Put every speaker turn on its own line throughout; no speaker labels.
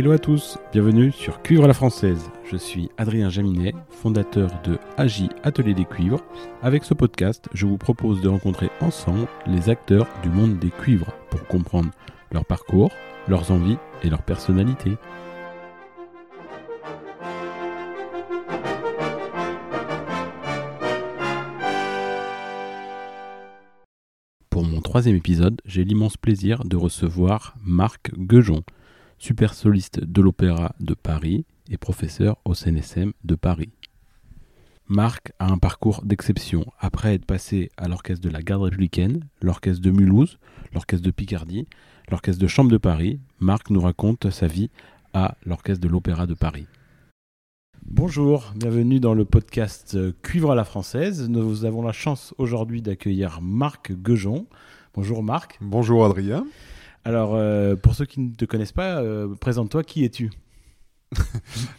Hello à tous, bienvenue sur Cuivre la Française. Je suis Adrien Jaminet, fondateur de AGI Atelier des Cuivres. Avec ce podcast, je vous propose de rencontrer ensemble les acteurs du monde des cuivres pour comprendre leur parcours, leurs envies et leur personnalité. Pour mon troisième épisode, j'ai l'immense plaisir de recevoir Marc Guejon, super soliste de l'Opéra de Paris et professeur au CNSM de Paris. Marc a un parcours d'exception. Après être passé à l'orchestre de la Garde républicaine, l'orchestre de Mulhouse, l'orchestre de Picardie, l'orchestre de Chambre de Paris, Marc nous raconte sa vie à l'orchestre de l'Opéra de Paris. Bonjour, bienvenue dans le podcast Cuivre à la française. Nous avons la chance aujourd'hui d'accueillir Marc Guejon. Bonjour Marc.
Bonjour Adrien.
Alors, euh, pour ceux qui ne te connaissent pas, euh, présente-toi, qui es-tu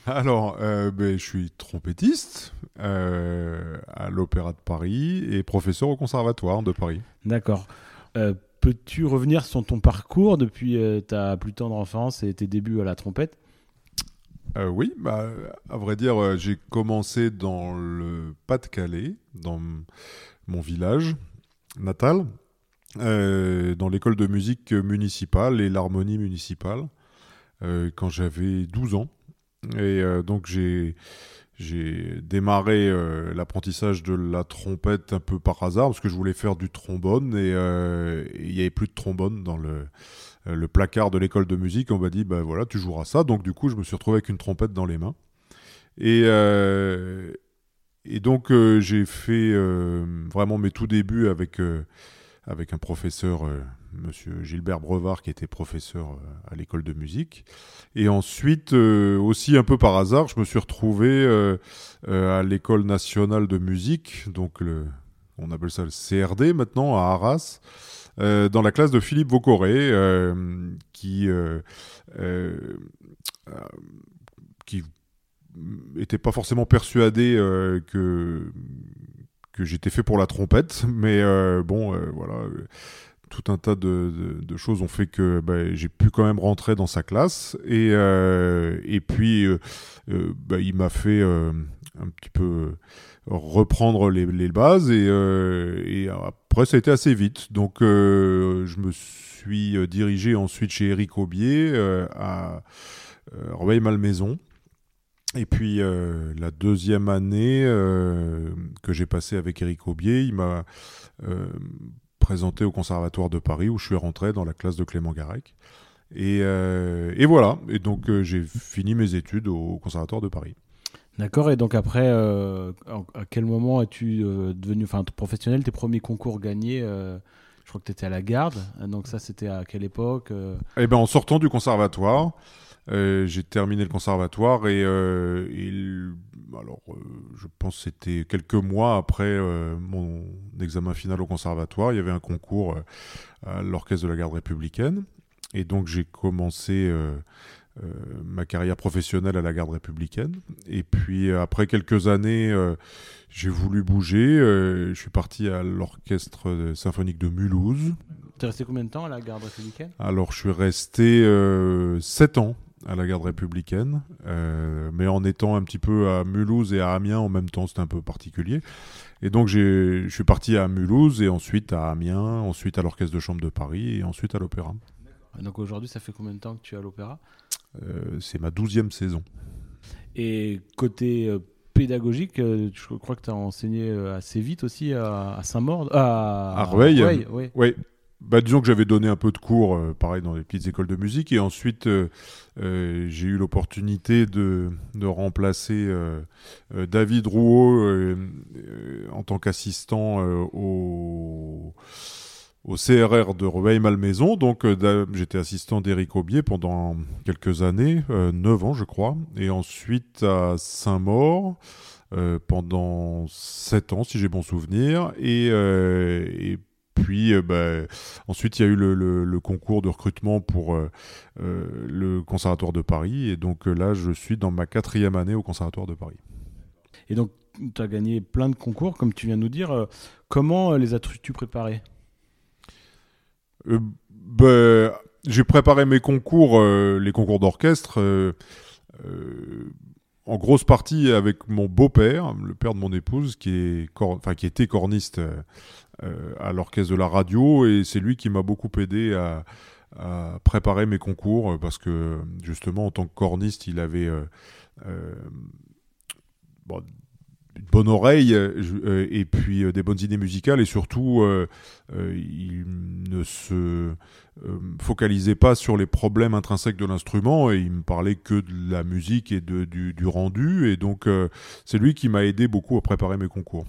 Alors, euh, ben, je suis trompettiste à l'Opéra de Paris et professeur au Conservatoire de Paris.
D'accord. Peux-tu revenir sur ton parcours depuis ta plus tendre enfance et tes débuts à la trompette?
Oui, bah, à vrai dire, j'ai commencé dans le Pas-de-Calais, dans mon village natal, euh, dans l'école de musique municipale et l'harmonie municipale euh, quand j'avais 12 ans. Et euh, donc j'ai démarré l'apprentissage de la trompette un peu par hasard parce que je voulais faire du trombone et il n'y avait plus de trombone dans le, placard de l'école de musique. On m'a dit, ben voilà, tu joueras ça. Donc du coup, je me suis retrouvé avec une trompette dans les mains. Et donc j'ai fait vraiment mes tout débuts avec avec un professeur, euh, monsieur Gilbert Brevard, qui était professeur euh, à l'école de musique. Et ensuite, euh, aussi un peu par hasard, je me suis retrouvé à l'école nationale de musique, donc le, on appelle ça le CRD maintenant, à Arras. dans la classe de Philippe Vaucoré, qui, qui était pas forcément persuadé que que j'étais fait pour la trompette, mais euh, bon, euh, voilà, tout un tas de, choses ont fait que bah, j'ai pu quand même rentrer dans sa classe, et, euh, et puis bah, il m'a fait un petit peu reprendre les, bases, et, et, après ça a été assez vite, donc je me suis dirigé ensuite chez Eric Aubier à Rueil-Malmaison. Et puis euh, la deuxième année euh, que j'ai passée avec Eric Aubier, il m'a euh, présenté au Conservatoire de Paris où je suis rentré dans la classe de Clément Garec. Et, et voilà, et donc j'ai fini mes études au Conservatoire de Paris.
D'accord, et donc après, à quel moment es-tu devenu enfin, professionnel Tes premiers concours gagnés Je crois que tu étais à la garde, donc ça c'était à quelle époque
Eh bien en sortant du conservatoire, j'ai terminé le conservatoire et, euh, alors, euh, je pense que c'était quelques mois après mon examen final au conservatoire, il y avait un concours à l'orchestre de la garde républicaine. Et donc j'ai commencé ma carrière professionnelle à la garde républicaine. Et puis après quelques années, j'ai voulu bouger. je suis parti à l'orchestre symphonique de Mulhouse.
Tu es resté combien de temps à la garde républicaine?
Alors je suis resté 7 ans à la garde républicaine, euh, mais en étant un petit peu à Mulhouse et à Amiens en même temps, c'était un peu particulier. Et donc je suis parti à Mulhouse et ensuite à Amiens, ensuite à l'Orchestre de Chambre de Paris et ensuite à l'Opéra.
Donc aujourd'hui, ça fait combien de temps que tu es à l'Opéra?
Euh, C'est ma douzième saison.
Et côté euh, pédagogique, je crois que tu as enseigné assez vite aussi à, Saint-Maur,
à, à Rueil. oui bah, disons que j'avais donné un peu de cours, euh, pareil, dans les petites écoles de musique. Et ensuite, euh, euh, j'ai eu l'opportunité de, remplacer David Rouault en tant qu'assistant au, CRR de Reveil-Malmaison. Donc, j'étais assistant d'Éric Aubier pendant quelques années, 9 ans, je crois. Et ensuite, à Saint-Maur. pendant 7 ans, si j'ai bon souvenir. Et puis euh, bah, ensuite, il y a eu le, concours de recrutement pour euh, euh, le Conservatoire de Paris. Et donc là, je suis dans ma quatrième année au Conservatoire de Paris.
Et donc, tu as gagné plein de concours, comme tu viens de nous dire. Comment les as-tu préparés?
Bah, j'ai préparé mes concours, les concours d'orchestre, en grosse partie avec mon beau-père, le père de mon épouse, qui, est enfin, qui était corniste à l'orchestre de la radio, et c'est lui qui m'a beaucoup aidé à, préparer mes concours parce que justement en tant que corniste il avait euh, euh, une bonne oreille euh, et puis des bonnes idées musicales et surtout il ne se focalisait pas sur les problèmes intrinsèques de l'instrument et il me parlait que de la musique et de, du rendu et donc c'est lui qui m'a aidé beaucoup à préparer mes concours.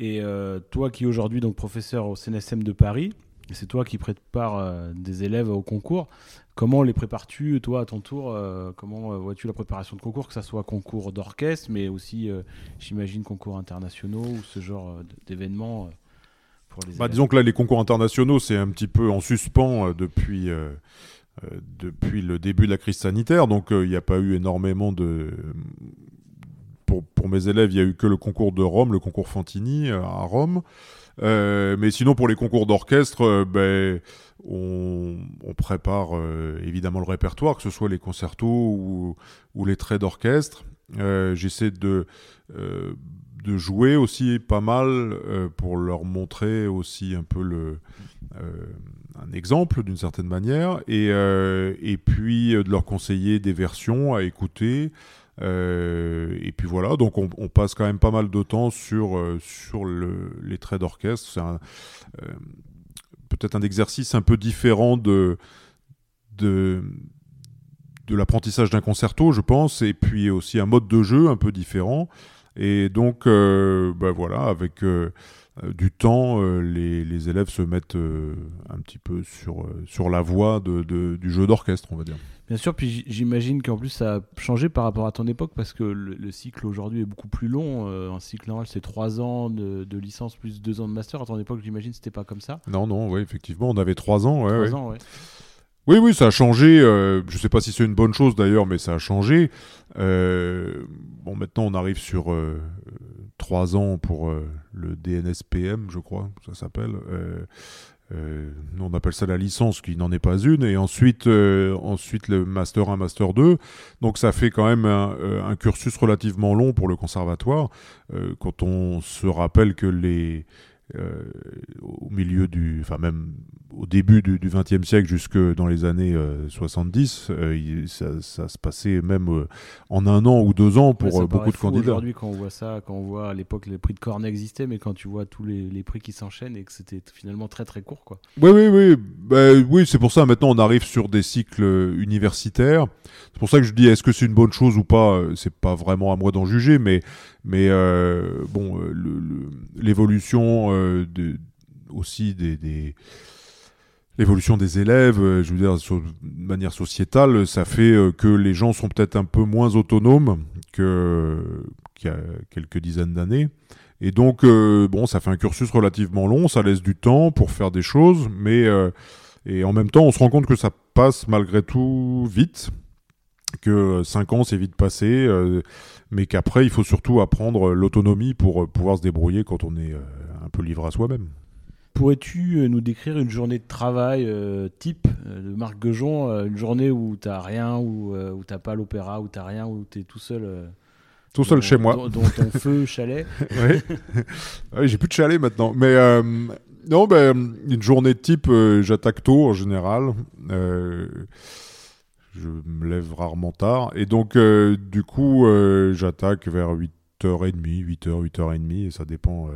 Et toi qui aujourd'hui donc professeur au CNSM de Paris, c'est toi qui prépares euh, des élèves au concours. Comment les prépares-tu, toi, à ton tour euh, Comment euh, vois-tu la préparation de concours, que ce soit concours d'orchestre, mais aussi, j'imagine, concours internationaux ou ce genre d'événements
pour les bah, Disons que là, les concours internationaux, c'est un petit peu en suspens depuis, depuis le début de la crise sanitaire. Donc, il n'y a pas eu énormément de. Pour, mes élèves, il n'y a eu que le concours de Rome, le concours Fantini à Rome. Euh, mais sinon, pour les concours d'orchestre, euh, ben, on, prépare euh, évidemment le répertoire, que ce soit les concertos ou, les traits d'orchestre. J'essaie de, jouer aussi pas mal pour leur montrer aussi un peu un exemple d'une certaine manière, et puis de leur conseiller des versions à écouter. Euh, et puis voilà, donc on, passe quand même pas mal de temps sur, euh, sur le, les traits d'orchestre. C'est euh, peut-être un exercice un peu différent de, de, l'apprentissage d'un concerto, je pense, et puis aussi un mode de jeu un peu différent. Et donc, ben voilà, avec du temps, les, élèves se mettent un petit peu sur, sur la voie du jeu d'orchestre, on va dire.
Bien sûr, puis j'imagine qu'en plus ça a changé par rapport à ton époque parce que le, cycle aujourd'hui est beaucoup plus long. Euh, un cycle normal c'est 3 ans de, licence plus 2 ans de master. À ton époque, j'imagine c'était pas comme ça.
Non, non, oui, effectivement, on avait 3 ans. Ouais, ans, ouais. Oui, oui, ça a changé. Euh, je ne sais pas si c'est une bonne chose d'ailleurs, mais ça a changé. Euh, bon, maintenant on arrive sur 3 ans pour le DNSPM, je crois, ça s'appelle. Euh, on appelle ça la licence, qui n'en est pas une, et ensuite, euh, ensuite le Master 1, Master 2. Donc ça fait quand même euh, un cursus relativement long pour le conservatoire, quand on se rappelle que les, au milieu du, enfin même au début du XXe siècle jusque dans les années 70, euh, euh, ça, se passait même euh, en un an ou deux ans pour beaucoup de candidats.
Aujourd'hui, quand on voit ça, quand on voit à l'époque les prix de Cornet existaient, mais quand tu vois tous les, prix qui s'enchaînent et que c'était finalement très très court, quoi.
Oui, oui, oui, bah, oui, c'est pour ça. Maintenant, on arrive sur des cycles universitaires. C'est pour ça que je dis, est-ce que c'est une bonne chose ou pas C'est pas vraiment à moi d'en juger, mais mais bon, l'évolution de, aussi des l'évolution des élèves, euh, je veux dire, de manière sociétale, ça fait euh, que les gens sont peut-être un peu moins autonomes qu'il y a quelques dizaines d'années. Et donc, euh, bon, ça fait un cursus relativement long, ça laisse du temps pour faire des choses, mais et en même temps, on se rend compte que ça passe malgré tout vite, que 5 ans c'est vite passé, mais qu'après, il faut surtout apprendre l'autonomie pour pouvoir se débrouiller quand on est un peu livré à soi-même.
Pourrais-tu euh, nous décrire une journée de travail euh, type euh, de Marc Guejon, une journée où tu n'as rien, où, où tu n'as pas l'opéra, où tu n'as rien, où tu es tout seul
Tout seul chez moi.
Dans, ton feu chalet?
Oui, j'ai plus de chalet maintenant. Mais non, ben, une journée type, j'attaque tôt en général. Je me lève rarement tard. Et donc, du coup, j'attaque vers 8h30, 8h, 8h30, et ça dépend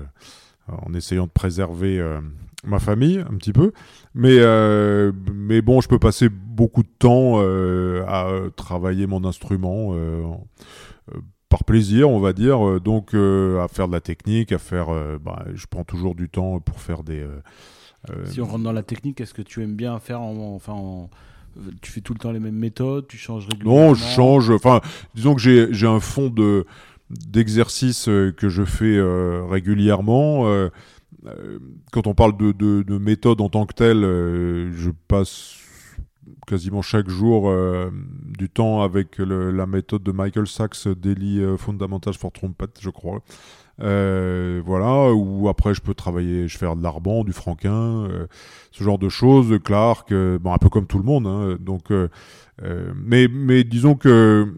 en essayant de préserver euh, ma famille un petit peu. Mais, euh, mais bon, je peux passer beaucoup de temps euh, à travailler mon instrument par plaisir, on va dire. Donc, à faire de la technique, à faire. Bah, je prends toujours du temps pour faire des.
si on rentre dans la technique, est-ce que tu aimes bien faire en, enfin tu fais tout le temps les mêmes méthodes, tu changes régulièrement
Non, je change. Enfin, disons que j'ai un fond de d'exercices euh, que je fais euh, régulièrement. Euh, quand on parle de, de, méthode en tant que telle, je passe quasiment chaque jour du temps avec la méthode de Michael Sachs Daily Fundamentals for Trumpet, je crois. Voilà, ou après je peux travailler, je fais de l'arban, du franquin, ce genre de choses, Clark, bon, un peu comme tout le monde. Hein, donc, mais, mais disons que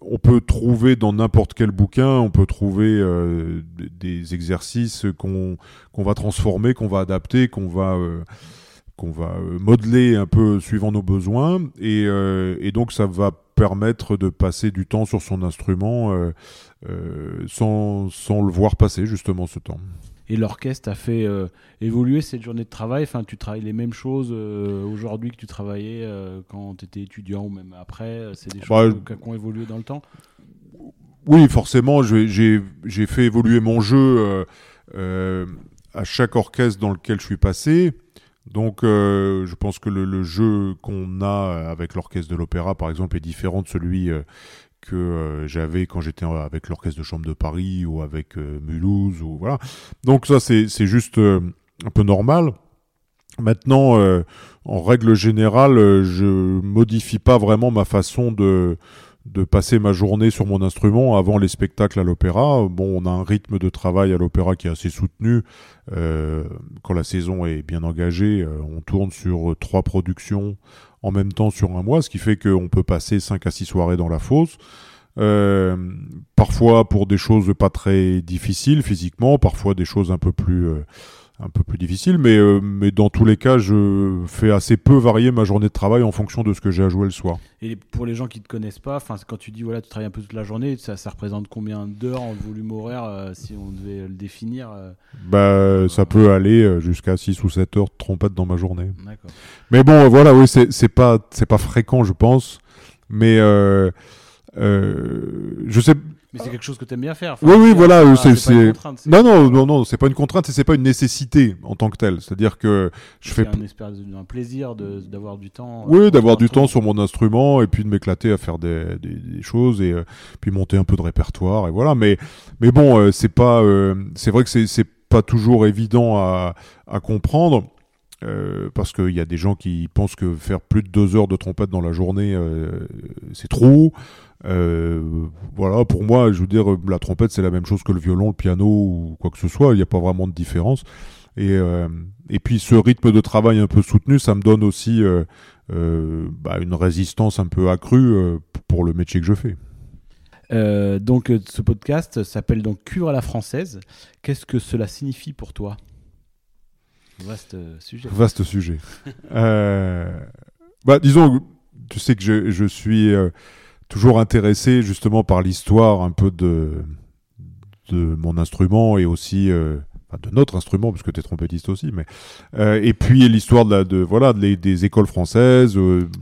on peut trouver dans n'importe quel bouquin, on peut trouver euh, des exercices qu'on va transformer, qu'on va adapter, qu'on va, euh, va euh, modeler un peu suivant nos besoins. Et, et, donc ça va permettre de passer du temps sur son instrument sans, sans le voir passer justement ce temps
et l'orchestre a fait euh, évoluer cette journée de travail. Enfin, tu travailles les mêmes choses euh, aujourd'hui que tu travaillais euh, quand tu étais étudiant ou même après. C'est des bah, choses qui ont évolué dans le temps.
Oui, forcément, j'ai fait évoluer mon jeu à chaque orchestre dans lequel je suis passé. Donc, je pense que le, le jeu qu'on a avec l'orchestre de l'opéra, par exemple, est différent de celui que euh, j'avais quand j'étais avec l'orchestre de chambre de Paris ou avec euh, Mulhouse ou voilà. Donc ça c'est juste euh, un peu normal. Maintenant, en règle générale, je modifie pas vraiment ma façon de de passer ma journée sur mon instrument avant les spectacles à l'opéra. Bon, on a un rythme de travail à l'opéra qui est assez soutenu. quand la saison est bien engagée, on tourne sur trois productions en même temps sur un mois, ce qui fait qu'on peut passer 5 à 6 soirées dans la fosse. Euh, parfois pour des choses pas très difficiles physiquement, parfois des choses un peu plus euh, un peu plus difficiles, mais euh, mais dans tous les cas, je fais assez peu varier ma journée de travail en fonction de ce que j'ai à jouer le soir.
Et pour les gens qui te connaissent pas, quand tu dis voilà tu travailles un peu toute la journée, ça, ça représente combien d'heures en volume horaire si on devait le définir
Bah ça peut aller jusqu'à 6 ou 7 heures de trompette dans ma journée. Mais bon voilà oui c'est pas c'est pas fréquent je pense, mais euh, je sais.
Mais c'est quelque chose que tu aimes bien faire.
oui, oui, voilà. c'est, non, non, non, non, c'est pas une contrainte et c'est pas une nécessité en tant que telle. C'est-à-dire que je fais.
C'est un, plaisir d'avoir du temps.
Euh, oui, d'avoir du temps sur mon instrument et puis de m'éclater à faire des, des, choses et euh, puis monter un peu de répertoire et voilà. Mais, mais bon, c'est pas. c'est vrai que c'est pas toujours évident à, à comprendre. Euh, parce qu'il y a des gens qui pensent que faire plus de deux heures de trompette dans la journée, euh, c'est trop. Euh, voilà, pour moi, je veux dire, la trompette, c'est la même chose que le violon, le piano ou quoi que ce soit. Il n'y a pas vraiment de différence. Et, et puis, ce rythme de travail un peu soutenu, ça me donne aussi bah, une résistance un peu accrue pour le métier que je fais.
donc, ce podcast s'appelle donc Cure à la française. Qu'est-ce que cela signifie pour toi? Vaste sujet.
Vaste sujet. euh, bah, disons, tu sais que je, je suis euh, toujours intéressé justement par l'histoire un peu de, de mon instrument et aussi euh, de notre instrument, puisque tu es trompettiste aussi, mais euh, et puis l'histoire de, de, voilà des écoles françaises.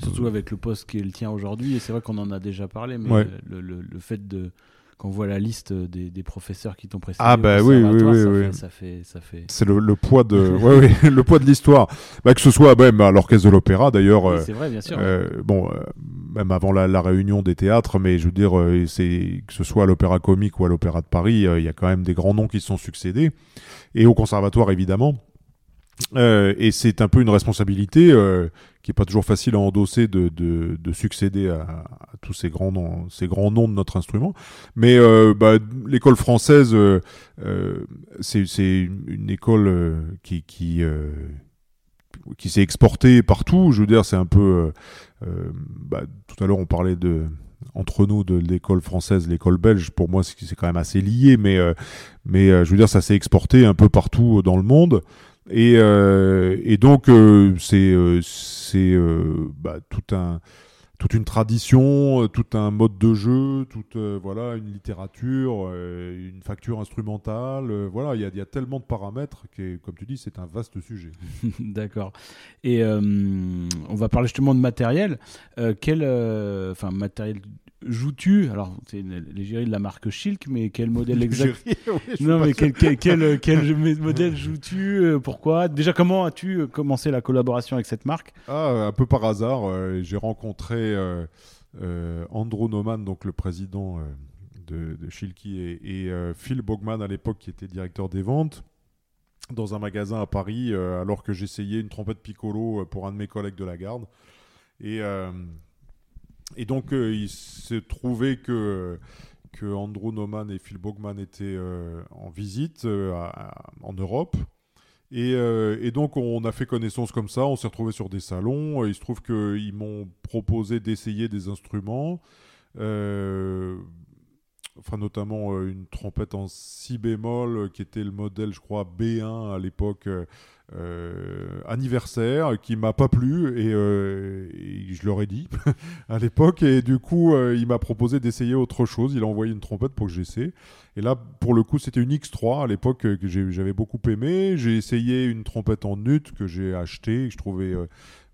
Surtout avec le poste qui est le tien aujourd'hui, et c'est vrai qu'on en a déjà parlé, mais le, le, le, fait de quand on voit la liste des, des professeurs qui t'ont précédé.
Ah bah oui, oui, oui,
ça,
oui.
Fait, ça fait, ça fait...
C'est le, le, poids de, ouais, oui, le poids de l'histoire. Bah, que ce soit même à l'orchestre de l'opéra d'ailleurs.
Oui, c'est vrai, bien sûr.
Euh, bon, euh, même avant la, la, réunion des théâtres, mais je veux dire, euh, c'est que ce soit à l'opéra comique ou à l'opéra de Paris, euh, il y a quand même des grands noms qui se sont succédés, et au conservatoire évidemment. Euh, et c'est un peu une responsabilité euh, qui est pas toujours facile à endosser de, de, de succéder à, à, tous ces grands noms, ces grands noms de notre instrument. Mais euh, bah, l'école française, euh, euh, c'est une école qui qui qui s'est exportée partout. Je veux dire, c'est un peu. Bah, tout à l'heure, on parlait de entre nous de l'école française, l'école belge, pour moi c'est quand même assez lié, mais, mais je veux dire ça s'est exporté un peu partout dans le monde. Et, euh, et donc euh, c'est euh, bah, tout un toute une tradition, tout un mode de jeu, toute voilà une littérature, une facture instrumentale. voilà, il y y a, tellement de paramètres que, comme tu dis, c'est un vaste sujet.
D'accord. Et on va parler justement de matériel. quel, enfin matériel joues-tu Alors, c'est l'égérie de la marque Schilk, mais quel modèle exact Non, mais quel, quel, quel, quel, modèle joues-tu euh, Pourquoi Déjà, comment as-tu euh, commencé la collaboration avec cette marque
ah, Un peu par hasard. Euh, j'ai rencontré euh, Andrew Noman, donc le président de, de Schilky, et, et Phil Bogman, à l'époque, qui était directeur des ventes dans un magasin à Paris, alors que j'essayais une trompette piccolo pour un de mes collègues de la garde. Et, et donc, il s'est trouvé que que Andrew Neumann et Phil Bogman étaient en visite en Europe. Et, et, donc on a fait connaissance comme ça, on s'est retrouvé sur des salons. Il se trouve qu'ils m'ont proposé d'essayer des instruments. Euh, enfin notamment euh, une trompette en si bémol euh, qui était le modèle je crois B1 à l'époque anniversaire qui m'a pas plu et, je leur ai dit à l'époque et du coup il m'a proposé d'essayer autre chose. Il a envoyé une trompette pour que j'essaie. Et là pour le coup c'était une X3 à l'époque que j'avais beaucoup aimé. J'ai essayé une trompette en nut que j'ai acheté que je trouvais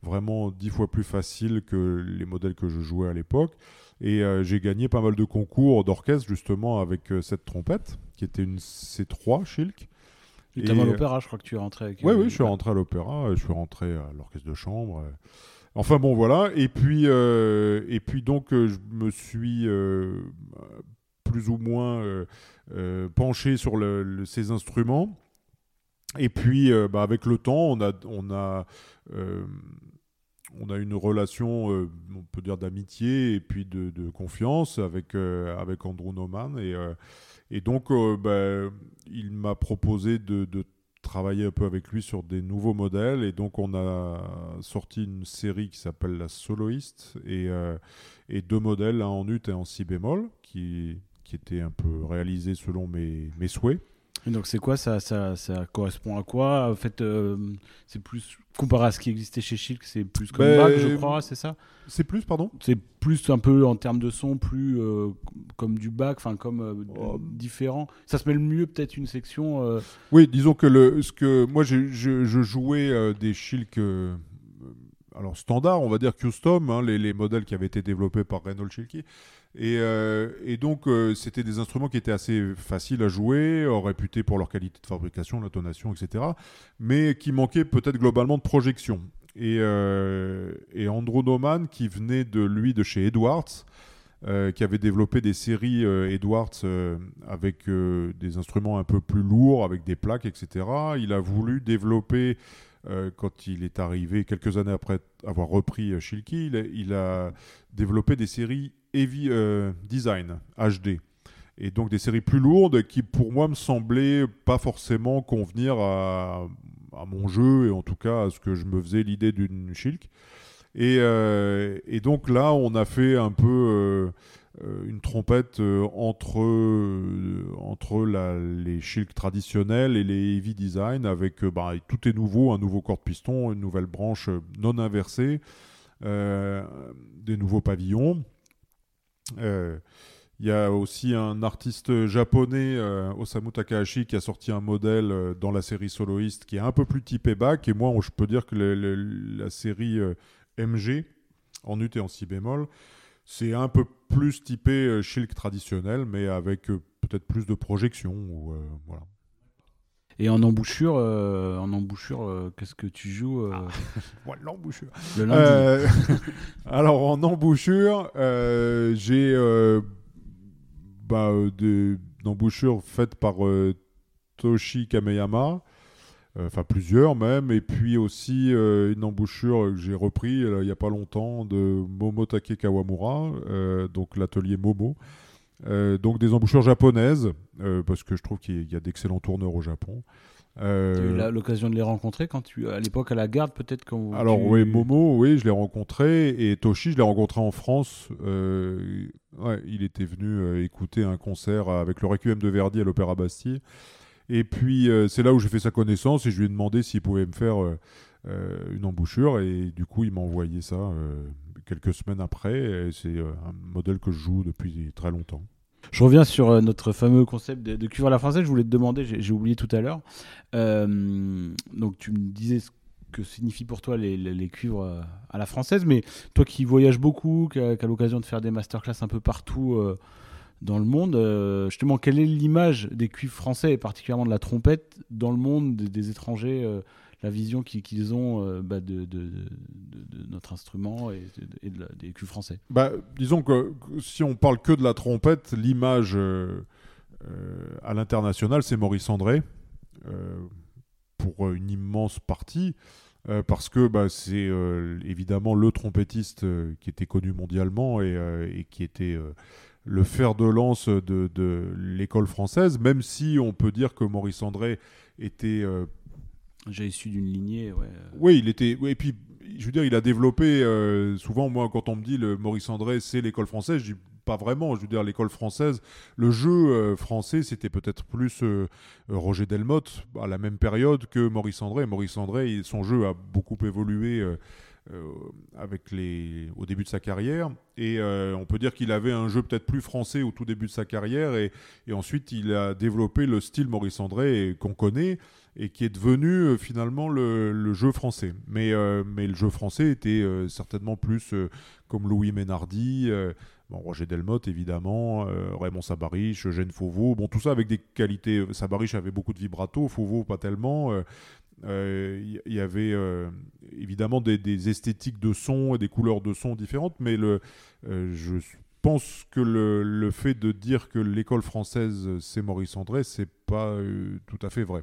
vraiment dix fois plus facile que les modèles que je jouais à l'époque. Et euh, j'ai gagné pas mal de concours d'orchestre justement avec euh, cette trompette, qui était une C3 Schilk.
Et à l'opéra, je crois que tu es rentré avec.
Oui, oui, je suis rentré à l'opéra, je suis rentré à l'orchestre de chambre. Enfin bon, voilà. Et puis, euh, et puis donc, je me suis plus ou moins penché sur le, ces instruments. Et puis, bah, avec le temps, on a, on a on a une relation, euh, on peut dire d'amitié et puis de, confiance avec, euh, avec Andrew Naumann. Et, euh, et donc, bah, il m'a proposé de, travailler un peu avec lui sur des nouveaux modèles. Et donc, on a sorti une série qui s'appelle La Soloiste et, et deux modèles, un en ut et en si bémol, qui, étaient un peu réalisés selon mes souhaits
donc c'est quoi? Ça, ça, ça, correspond à quoi? En fait, euh, c'est plus comparé à ce qui existait chez Shilk, c'est plus comme ben, bac, je crois, c'est ça?
C'est plus, pardon?
C'est plus un peu en termes de son, plus euh, comme du bac, enfin comme euh, oh. différent. Ça se mêle mieux peut-être une section.
Oui, disons que le, ce que moi je, je, jouais des Shilk alors standard, on va dire custom, hein, les, les, modèles qui avaient été développés par Renault Euh, et, donc, euh, c'était des instruments qui étaient assez faciles à jouer, euh, réputés pour leur qualité de fabrication, l'intonation, etc. Mais qui manquaient peut-être globalement de projection. Et, et Andrew Naumann, qui venait de lui de chez Edwards, qui avait développé des séries Edwards avec des instruments un peu plus lourds, avec des plaques, etc. Il a voulu développer quand il est arrivé, quelques années après avoir repris Shilky, il a, développé des séries Heavy euh, Design HD. Et donc des séries plus lourdes qui pour moi me semblaient pas forcément convenir à, mon jeu et en tout cas à ce que je me faisais l'idée d'une Shilk. Et, euh, donc là on a fait un peu euh, une trompette entre, entre les Shilk traditionnels et les Heavy Design avec bah, tout est nouveau, un nouveau corps de piston, une nouvelle branche non inversée, des nouveaux pavillons. Euh, il y a aussi un artiste japonais, euh, Osamu Takahashi, qui a sorti un modèle euh, dans la série soloiste qui est un peu plus typé bac. Et moi, je peux dire que la série MG, en ut et en si bémol, c'est un peu plus typé Shilk traditionnel, mais avec peut-être plus de projection. voilà.
Et en embouchure, en embouchure, qu'est-ce que tu joues ah.
L'embouchure. Le lundi? alors en embouchure, j'ai bah, des embouchures faites par Toshi Kameyama. Enfin plusieurs même, et puis aussi une embouchure que j'ai repris il n'y a pas longtemps de Momotake Kawamura, donc l'atelier Momo. Euh, donc des embouchures japonaises, euh, parce que je trouve qu'il y a d'excellents tourneurs au Japon.
Euh... Tu as eu l'occasion de les rencontrer quand tu, à l'époque à la garde peut-être quand
Alors oui, Momo, oui, je l'ai rencontré et Toshi, je l'ai rencontré en France. Euh, ouais, il était venu écouter un concert avec le Requiem de Verdi à l'Opéra Bastille. Et puis c'est là où j'ai fait sa connaissance et je lui ai demandé s'il pouvait me faire une embouchure et du coup il m'a envoyé ça quelques semaines après. C'est un modèle que je joue depuis très longtemps.
Je reviens sur euh, notre fameux concept de, cuivre à la française. Je voulais te demander, j'ai oublié tout à l'heure. Euh, donc, tu me disais ce que signifie pour toi les, cuivres euh, à la française, mais toi qui voyages beaucoup, qui as, l'occasion de faire des masterclass un peu partout dans le monde, justement, quelle est l'image des cuivres français et particulièrement de la trompette dans le monde des, étrangers la vision qu'ils ont bah, de, notre instrument et, des cuivres français
bah, Disons que si on parle que de la trompette, l'image euh, euh, à l'international, c'est Maurice André, euh, pour une immense partie. parce que bah, c'est évidemment le trompettiste qui était connu mondialement et, qui était le fer de lance de l'école française, même si on peut dire que Maurice André était
j'ai issu d'une lignée, ouais.
Oui, il était. Et puis, je veux dire, il a développé. Euh, souvent, moi, quand on me dit le Maurice André, c'est l'école française, je dis pas vraiment. Je veux dire, l'école française, le jeu euh, français, c'était peut-être plus euh, Roger Delmotte à la même période que Maurice André. Maurice André, son jeu a beaucoup évolué. avec les... au début de sa carrière. Et on peut dire qu'il avait un jeu peut-être plus français au tout début de sa carrière. Et, et ensuite, il a développé le style Maurice André qu'on connaît et qui est devenu euh, finalement le, jeu français. Mais, euh, mais le jeu français était euh, certainement plus comme Louis Ménardi, bon, Roger Delmotte évidemment, Raymond Sabariche, Eugène Fauveau, bon tout ça avec des qualités. Sabariche avait beaucoup de vibrato, Fauveau pas tellement. Il y, avait évidemment des, esthétiques de son et des couleurs de son différentes, mais je pense que le, le, fait de dire que l'école française c'est Maurice André, c'est pas tout à fait vrai.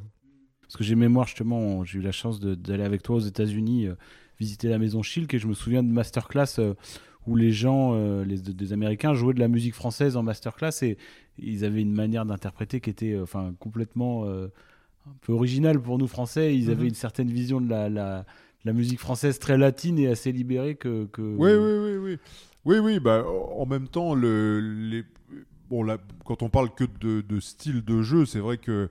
Parce que j'ai mémoire justement, j'ai eu la chance d'aller avec toi aux États-Unis euh, visiter la maison Schilk et je me souviens de masterclass euh, où les gens, euh, les, des Américains, jouaient de la musique française en masterclass et ils avaient une manière d'interpréter qui était enfin complètement un peu originale pour nous Français. Ils avaient mhm. une certaine vision de la, la, la, musique française très latine et assez libérée que. que...
Oui, oui, oui, oui. Oui, oui, bah, en même temps, le, les... bon, là, quand on parle que de, de style de jeu, c'est vrai que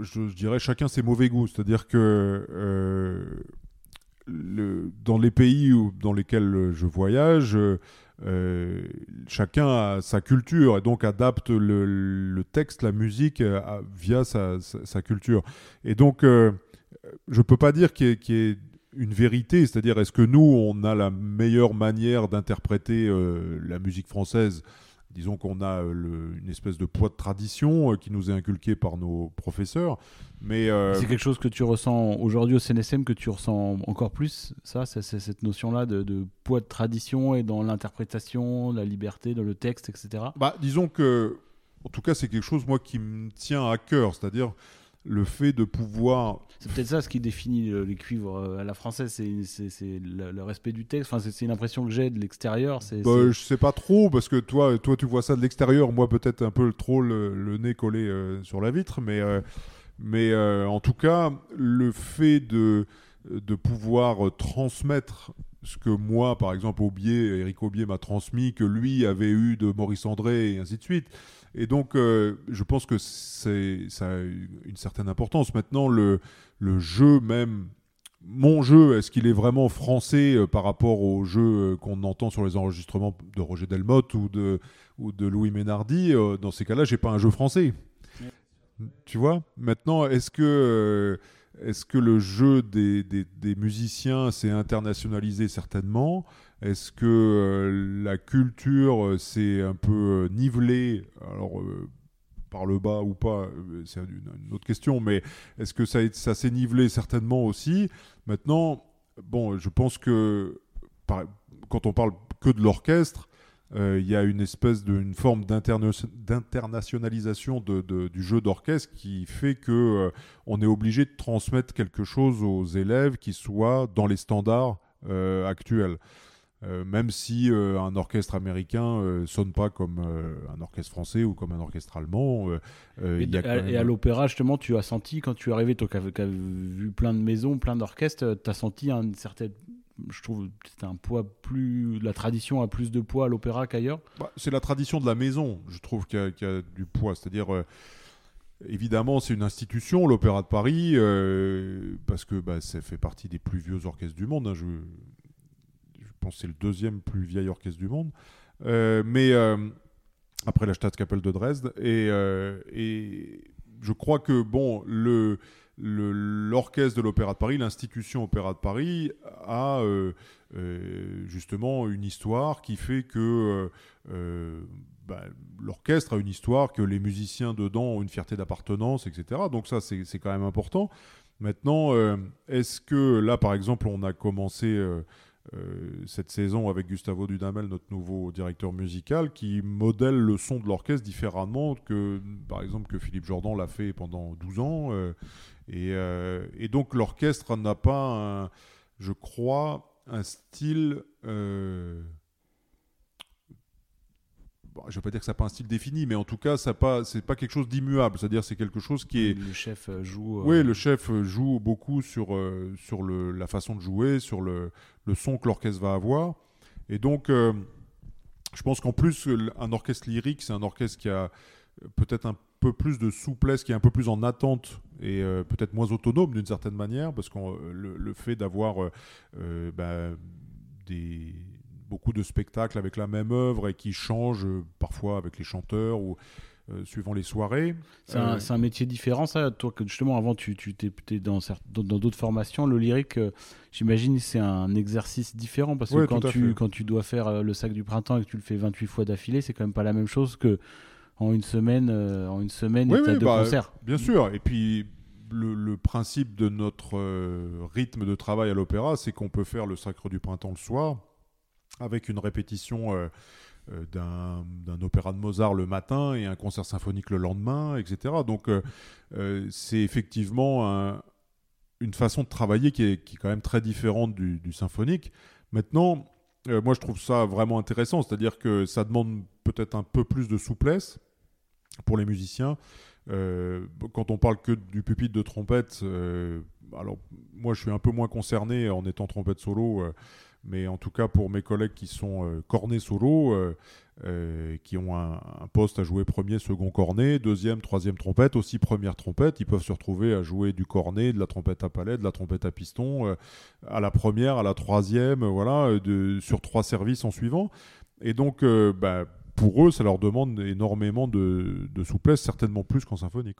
je, dirais chacun ses mauvais goûts. C'est-à-dire que euh, dans les pays où, dans lesquels je voyage, euh, chacun a sa culture et donc adapte le, texte, la musique euh, via sa, culture. Et donc, je ne peux pas dire qu'il y, ait une vérité, c'est-à-dire est-ce que nous, on a la meilleure manière d'interpréter la musique française disons qu'on a euh, une espèce de poids de tradition euh, qui nous est inculqué par nos professeurs. Mais
euh, c'est quelque chose que tu ressens aujourd'hui au CNSM, que tu ressens encore plus, ça, c'est cette notion-là de, poids de tradition et dans l'interprétation, la liberté, dans le texte, etc.
Bah, disons que, en tout cas, c'est quelque chose moi qui me tient à cœur, c'est-à-dire le fait de pouvoir.
C'est peut-être ça ce qui définit les cuivres euh, à la française, c'est le, respect du texte. Enfin, c'est une impression que j'ai de l'extérieur.
Bah, je sais pas trop parce que toi, toi, tu vois ça de l'extérieur. Moi, peut-être un peu trop le, nez collé euh, sur la vitre, mais euh, mais en tout cas, le fait de de pouvoir transmettre ce que moi, par exemple, Aubier, Eric Aubier m'a transmis, que lui avait eu de Maurice André et ainsi de suite. Et donc, euh, je pense que ça a une certaine importance. Maintenant, le, jeu même, mon jeu, est-ce qu'il est vraiment français euh, par rapport au jeu euh, qu'on entend sur les enregistrements de Roger Delmotte ou de, ou de Louis Ménardi Dans ces cas-là, j'ai pas un jeu français. Tu vois? Maintenant, est-ce que, est-ce que le jeu des musiciens s'est internationalisé Certainement? Est-ce que euh, la culture euh, s'est un peu euh, nivelée alors, par le bas ou pas, c'est une, autre question, mais est-ce que ça, ça s'est nivelé certainement aussi? Maintenant, bon, je pense que quand on parle que de l'orchestre, il y a une espèce d'une forme d'internationalisation de, du jeu d'orchestre qui fait que on est obligé de transmettre quelque chose aux élèves qui soit dans les standards actuels. Euh, même si euh, un orchestre américain euh, sonne pas comme un orchestre français ou comme un orchestre allemand.
et, à l'opéra, justement, tu as senti, quand tu es arrivé, toi qui as, vu plein de maisons, plein d'orchestres, tu as senti un certain. Je trouve c'est un poids plus. La tradition a plus de poids à l'opéra qu'ailleurs?
Bah, C'est la tradition de la maison, je trouve, qui a, du poids. C'est-à-dire. Évidemment, c'est une institution, l'Opéra de Paris, parce que bah, ça fait partie des plus vieux orchestres du monde. Hein, je, c'est le deuxième plus vieil orchestre du monde. Euh, mais euh, après la Staatskapelle de Dresde. Et, euh, et, je crois que bon, le l'orchestre de l'Opéra de Paris, l'institution Opéra de Paris, a justement une histoire qui fait que bah, l'orchestre a une histoire, que les musiciens dedans ont une fierté d'appartenance, etc. Donc ça, c'est quand même important. Maintenant, est-ce que là, par exemple, on a commencé cette saison avec Gustavo Dudamel, notre nouveau directeur musical, qui modèle le son de l'orchestre différemment que, par exemple, que Philippe Jordan l'a fait pendant 12 ans. Et, et, donc l'orchestre n'a pas, un, je crois, un style je ne vais pas dire que ça n'a pas un style défini, mais en tout cas, ça pas, c'est pas quelque chose d'immuable. C'est-à-dire, c'est quelque chose qui est.
Le chef euh, joue.
Euh, oui, le chef euh, joue beaucoup sur, sur le, la façon de jouer, sur le, le son que l'orchestre va avoir. Et donc, je pense qu'en plus, un orchestre lyrique, c'est un orchestre qui a peut-être un peu plus de souplesse, qui est un peu plus en attente et peut-être moins autonome d'une certaine manière, parce que le, fait d'avoir bah, des beaucoup de spectacles avec la même œuvre et qui changent euh, parfois avec les chanteurs ou euh, suivant les soirées.
C'est un, euh, métier différent, ça Toi, que justement, avant, tu, tu étais dans d'autres formations. Le lyrique, j'imagine, c'est un exercice différent parce que quand, tu, quand tu dois faire le sac du printemps et que tu le fais 28 fois d'affilée, c'est quand même pas la même chose que en une semaine, en une semaine et deux bah, concerts.
Bien sûr. Et puis, le, le, principe de notre rythme de travail à l'opéra, c'est qu'on peut faire le sacre du printemps le soir avec une répétition euh, euh, d'un opéra de Mozart le matin et un concert symphonique le lendemain, etc. Donc euh, c'est effectivement une façon de travailler qui est, qui est, quand même très différente du, symphonique. Maintenant, moi je trouve ça vraiment intéressant, c'est-à-dire que ça demande peut-être un peu plus de souplesse pour les musiciens. quand on parle que du pupitre de trompette, alors moi je suis un peu moins concerné en étant trompette solo mais en tout cas pour mes collègues qui sont euh, cornets solo, euh, euh, qui ont un, poste à jouer premier, second cornet, deuxième, troisième trompette, aussi première trompette, ils peuvent se retrouver à jouer du cornet, de la trompette à palette, de la trompette à piston, à la première, à la troisième, voilà, sur trois services en suivant. Et donc, bah, pour eux, ça leur demande énormément de, souplesse, certainement plus qu'en symphonique.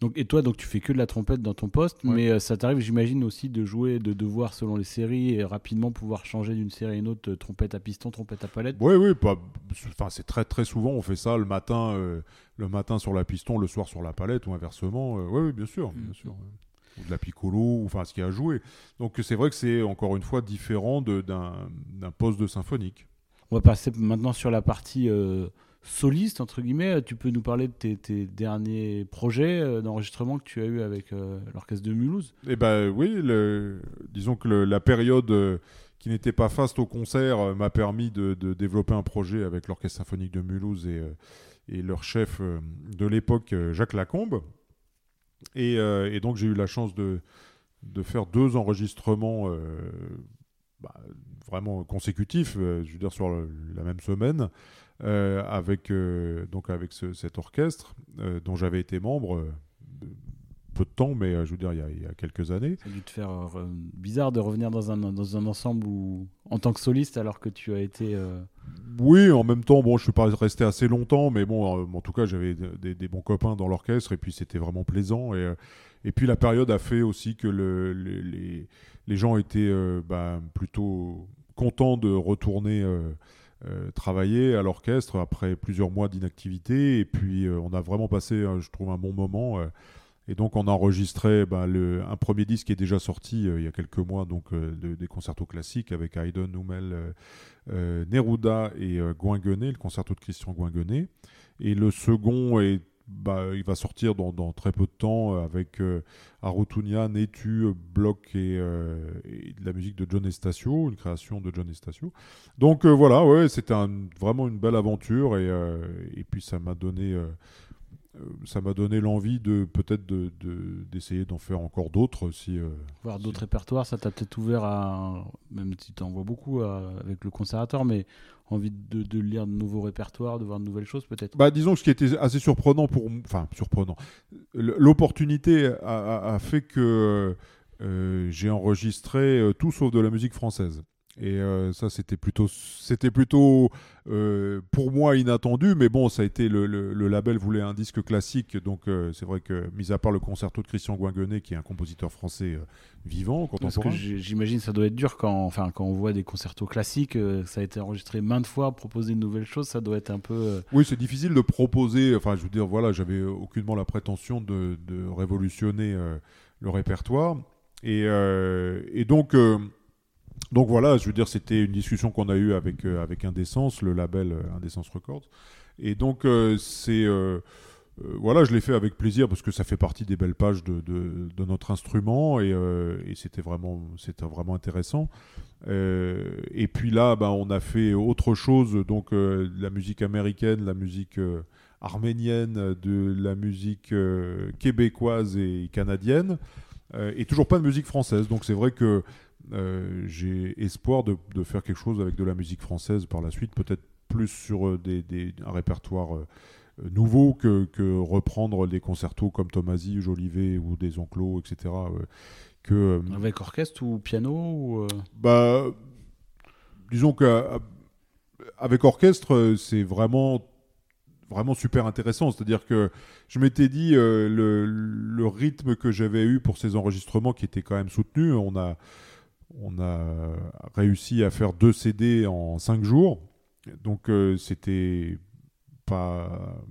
Donc, et toi, donc tu fais que de la trompette dans ton poste, mais euh, ça t'arrive, j'imagine aussi, de jouer, de devoir selon les séries et rapidement pouvoir changer d'une série à une autre, euh, trompette à piston, trompette à palette?
Oui, oui, enfin c'est très très souvent on fait ça le matin, euh, le matin sur la piston, le soir sur la palette ou inversement. oui, oui, bien sûr, bien mm. sûr. Ou de la piccolo, ou enfin ce qu'il y a à jouer. Donc c'est vrai que c'est encore une fois différent d'un poste de symphonique.
On va passer maintenant sur la partie soliste, entre guillemets. Tu peux nous parler de tes, derniers projets euh, d'enregistrement que tu as eu avec euh, l'orchestre de Mulhouse?
Eh ben oui, disons que la période euh, qui n'était pas faste au concert m'a permis de, développer un projet avec l'orchestre symphonique de Mulhouse et, leur chef de l'époque, Jacques Lacombe. Et, donc j'ai eu la chance de, de faire deux enregistrements bah, vraiment consécutifs, je veux dire sur la même semaine. Euh, avec, euh, donc avec cet orchestre euh, dont j'avais été membre peu de temps, mais je veux dire, il y, a, quelques années.
Ça a dû te faire bizarre de revenir dans un, dans un ensemble où, en tant que soliste alors que tu as été.
Oui, en même temps, bon, je suis pas resté assez longtemps, mais bon, en tout cas, j'avais des, bons copains dans l'orchestre et puis c'était vraiment plaisant. Et, et puis la période a fait aussi que le, les, les, gens étaient bah, plutôt contents de retourner travailler à l'orchestre après plusieurs mois d'inactivité. Et puis, euh, on a vraiment passé, euh, je trouve, un bon moment. et donc, on a enregistré bah, le, un premier disque qui est déjà sorti il y a quelques mois, donc des concertos classiques avec Haydn, Hummel, Neruda et Guinguenet, le concerto de Christian Guinguenet. Et le second est bah, il va sortir dans, très peu de temps avec euh, Arutunia, Netu, Block euh, et, de la musique de John Estacio, une création de John Estacio. Donc euh, voilà, ouais, c'était vraiment une belle aventure et, et puis ça m'a donné euh, ça m'a donné l'envie de peut-être d'essayer de, d'en faire encore d'autres. Si, euh,
Voir d'autres répertoires, ça t'a peut-être ouvert à, même si tu en vois beaucoup avec le conservateur, mais envie de, lire de nouveaux répertoires, de voir de nouvelles choses peut-être
bah, Disons que ce qui était assez surprenant pour... Enfin, surprenant. L'opportunité a, fait que euh, j'ai enregistré tout sauf de la musique française. Et euh, ça, c'était plutôt, c'était plutôt euh, pour moi inattendu, mais bon, ça a été le, le, label voulait un disque classique, donc euh, c'est vrai que, mis à part le concerto de Christian Guinguenet, qui est un compositeur français vivant,
Parce que j'imagine ça doit être dur quand, enfin, quand on voit des concertos classiques, ça a été enregistré maintes fois, proposer de nouvelles choses, ça doit être un peu.
Oui, c'est difficile de proposer. Enfin, je veux dire, voilà, j'avais aucunement la prétention de, de révolutionner le répertoire, et, et donc donc voilà, je veux dire, c'était une discussion qu'on a eue avec, avec Indécence, le label Indécence Records. Et donc, c'est euh, voilà, je l'ai fait avec plaisir parce que ça fait partie des belles pages de, notre instrument et, euh, c'était vraiment, vraiment intéressant. Euh, et puis là, bah, on a fait autre chose, donc la musique américaine, la musique arménienne, de la musique québécoise et canadienne, et toujours pas de musique française. Donc c'est vrai que j'ai espoir de, faire quelque chose avec de la musique française par la suite, peut-être plus sur des, un répertoire euh, nouveau que, que, reprendre des concertos comme Tomasi, Jolivet ou des Onclos, etc. Euh, que,
euh, Avec orchestre ou piano ou
bah, Disons qu'avec orchestre, c'est vraiment vraiment super intéressant. C'est-à-dire que je m'étais dit, le, le, rythme que j'avais eu pour ces enregistrements, qui était quand même soutenu, on a, on a réussi à faire deux CD en cinq jours. Donc c'était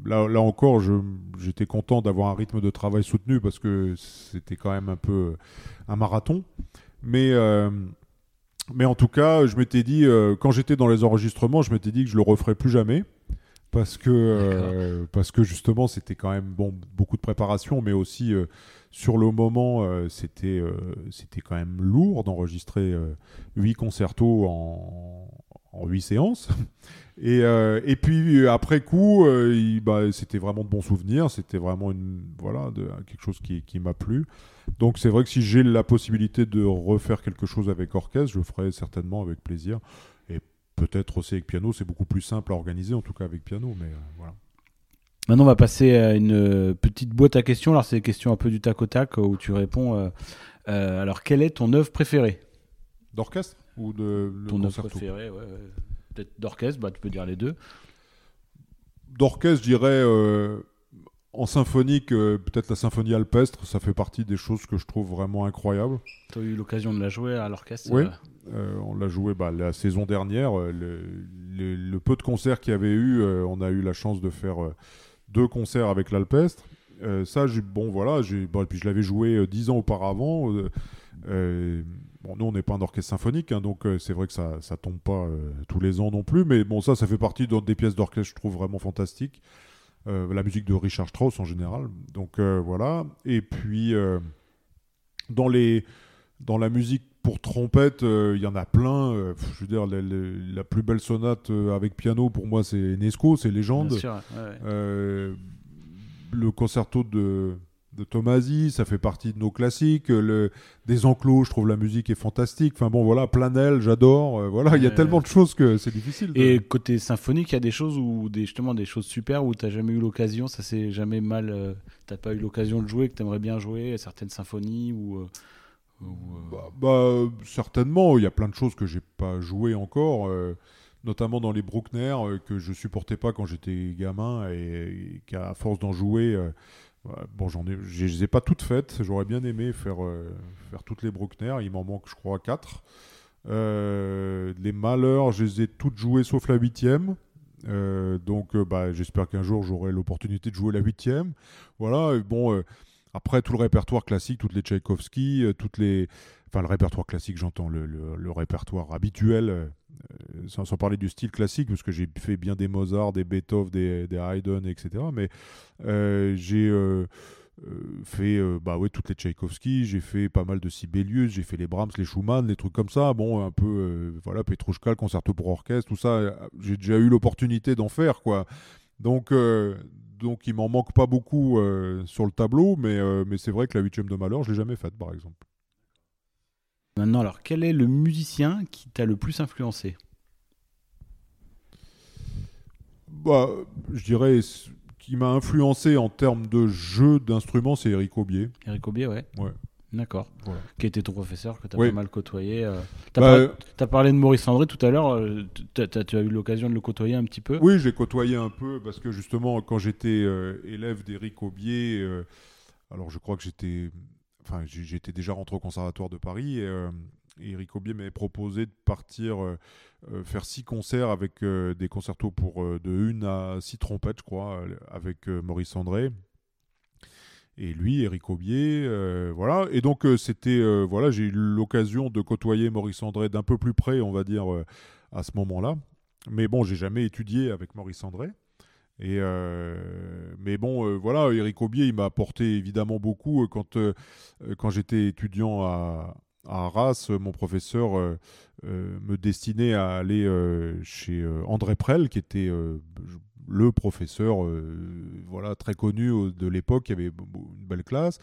Là, là encore, j'étais content d'avoir un rythme de travail soutenu parce que c'était quand même un peu un marathon. Mais, euh, mais en tout cas, je m'étais dit, euh, quand j'étais dans les enregistrements, je m'étais dit que je le referais plus jamais. Parce que, euh, parce que justement, c'était quand même bon, beaucoup de préparation, mais aussi sur le moment, c'était c'était quand même lourd d'enregistrer huit concertos en, 8 séances. Et, euh, et puis après coup, euh, bah, c'était vraiment de bons souvenirs, c'était vraiment une, voilà, quelque chose qui, qui m'a plu. Donc c'est vrai que si j'ai la possibilité de refaire quelque chose avec orchestre, je le ferai certainement avec plaisir. Et peut-être aussi avec piano, c'est beaucoup plus simple à organiser, en tout cas avec piano. Mais euh, voilà.
Maintenant, on va passer à une petite boîte à questions. Alors, c'est des questions un peu du tac au tac où tu réponds. alors, quelle est ton œuvre préférée?
D'orchestre ou de
Ton œuvre préférée, ouais, Peut-être d'orchestre, bah, tu peux dire les deux.
D'orchestre, je dirais euh, en symphonique, euh, peut-être la symphonie alpestre, ça fait partie des choses que je trouve vraiment incroyables.
Tu as eu l'occasion de la jouer à l'orchestre
Oui, euh, on l'a joué bah, la saison dernière. Le, peu de concerts qu'il y avait eu, on a eu la chance de faire deux concerts avec l'alpestre. ça, bon voilà, bon, puis je l'avais joué dix ans auparavant. Bon, nous, on n'est pas un orchestre symphonique, hein, donc euh, c'est vrai que ça ne tombe pas euh, tous les ans non plus, mais bon, ça, ça fait partie des pièces d'orchestre, je trouve vraiment fantastiques. Euh, la musique de Richard Strauss en général. Donc voilà. Et puis, dans, les, dans la musique pour trompette, il y en a plein. je veux dire, la, plus belle sonate avec piano, pour moi, c'est Nesco, c'est Légende. le concerto de de Tomasi, ça fait partie de nos classiques. Le, des enclos, je trouve la musique est fantastique. Enfin bon, voilà, Planel, j'adore. Euh, voilà, il y a tellement de choses que c'est difficile.
Et côté symphonique, il y a des choses où, des, justement, des choses super où tu n'as jamais eu l'occasion, ça s'est jamais mal. Euh, tu n'as pas eu l'occasion de jouer, que tu aimerais bien jouer, certaines symphonies ou. Euh,
bah, bah, certainement, il y a plein de choses que j'ai pas joué encore notamment dans les Bruckner que je supportais pas quand j'étais gamin et, qu'à force d'en jouer, bon, j'en ai, je les ai pas toutes faites. J'aurais bien aimé faire, euh, faire toutes les Bruckner. Il m'en manque, je crois, 4. Euh, les Malheurs, je les ai toutes jouées sauf la huitième. Euh, donc, bah, j'espère qu'un jour j'aurai l'opportunité de jouer la huitième. Voilà. bon, après tout le répertoire classique, toutes les Tchaïkovski, toutes les, enfin le répertoire classique, j'entends le, répertoire habituel euh, sans, parler du style classique, parce que j'ai fait bien des Mozart, des Beethoven, des, Haydn, etc. Mais euh, j'ai euh, fait bah ouais, toutes les Tchaïkovski, j'ai fait pas mal de Sibelius, j'ai fait les Brahms, les Schumann, les trucs comme ça. Bon, un peu, voilà, Petrouchka, le concerto pour orchestre, tout ça, j'ai déjà eu l'opportunité d'en faire, quoi. Donc, donc il m'en manque pas beaucoup sur le tableau, mais, mais c'est vrai que la huitième de malheur, je l'ai jamais faite, par exemple.
Maintenant, alors, quel est le musicien qui t'a le plus influencé?
Bah, Je dirais qui m'a influencé en termes de jeu d'instruments, c'est Eric Aubier.
Eric Aubier, ouais.
Ouais.
D'accord. Qui était ton professeur, que tu as pas mal côtoyé. Euh. Tu as, bah, parlé de Maurice André tout à l'heure. Euh, tu as eu l'occasion de le côtoyer un petit peu?
Oui, j'ai côtoyé un peu parce que justement, quand j'étais euh, élève d'Eric Aubier, alors je crois que j'étais enfin, j'étais déjà rentré au conservatoire de Paris et, euh, Eric Aubier m'avait proposé de partir euh, euh, faire six concerts avec des concertos pour de une à six trompettes, je crois, avec Maurice André. Et lui, Eric Aubier, voilà. Et donc c'était, voilà, j'ai eu l'occasion de côtoyer Maurice André d'un peu plus près, on va dire, à ce moment-là. Mais bon, j'ai jamais étudié avec Maurice André. Et mais bon, voilà, Eric Aubier, il m'a apporté évidemment beaucoup quand, quand j'étais étudiant à, à Arras, mon professeur euh, euh, me destinait à aller euh, chez André Prel, qui était le professeur voilà, très connu de l'époque, qui avait une belle classe.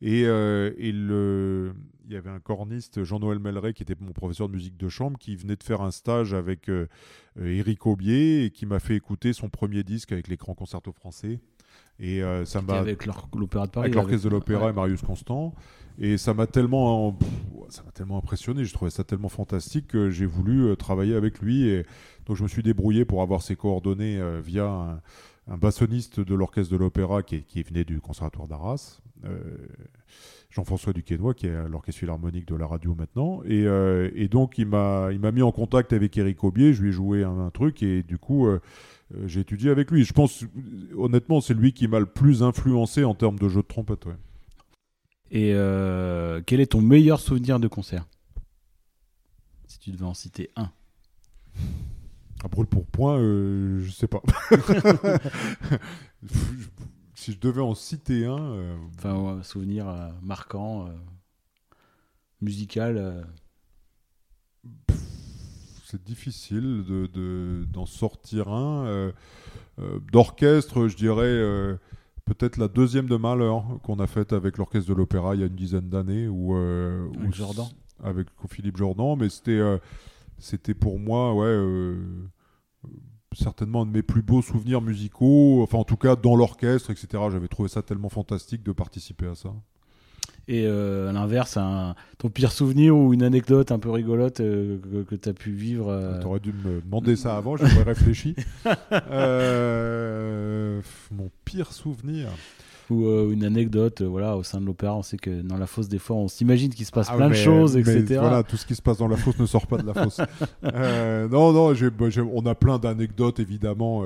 Et, le, il y avait un corniste, Jean-Noël Melleret, qui était mon professeur de musique de chambre, qui venait de faire un stage avec Éric Aubier et qui m'a fait écouter son premier disque avec l'écran concerto français. Et ça m'a
avec l'opéra de Paris,
avec l'orchestre de l'opéra et Marius Constant. Et ça m'a tellement, ça m'a tellement impressionné, je trouvais ça tellement fantastique que j'ai voulu euh, travailler avec lui. Et donc je me suis débrouillé pour avoir ses coordonnées euh, via un, bassoniste de l'orchestre de l'opéra qui, qui, venait du conservatoire d'Arras, euh, Jean-François Duquesnoy, qui est à l'orchestre philharmonique de la radio maintenant. Et, et donc il m'a, il m'a mis en contact avec Eric Aubier, je lui ai joué un, truc et du coup j'ai étudié avec lui. Je pense, honnêtement, c'est lui qui m'a le plus influencé en termes de jeu de trompette. Ouais.
Et euh, quel est ton meilleur souvenir de concert? Si tu devais en citer un.
À brûle pour point, euh, je sais pas. si je devais en citer un. Euh,
enfin, un souvenir marquant, musical.
C'est difficile d'en de, d'en sortir un. D'orchestre, je dirais peut-être la deuxième de Malheur qu'on a faite avec l'orchestre de l'opéra il y a une dizaine d'années. Où,
euh, avec Jordan
Avec Philippe Jordan, mais c'était euh, c'était pour moi, ouais. Euh, certainement un de mes plus beaux souvenirs musicaux, enfin en tout cas dans l'orchestre, etc. J'avais trouvé ça tellement fantastique de participer à ça.
Et euh, à l'inverse, ton pire souvenir ou une anecdote un peu rigolote euh, que, tu as pu vivre euh...
Tu aurais dû me demander ça avant, j'aurais réfléchi. Euh, mon pire souvenir.
Ou une anecdote voilà au sein de l'opéra on sait que dans la fosse des fois on s'imagine qu'il se passe ah plein de choses etc
voilà tout ce qui se passe dans la fosse ne sort pas de la fosse. Non non bah, on a plein d'anecdotes évidemment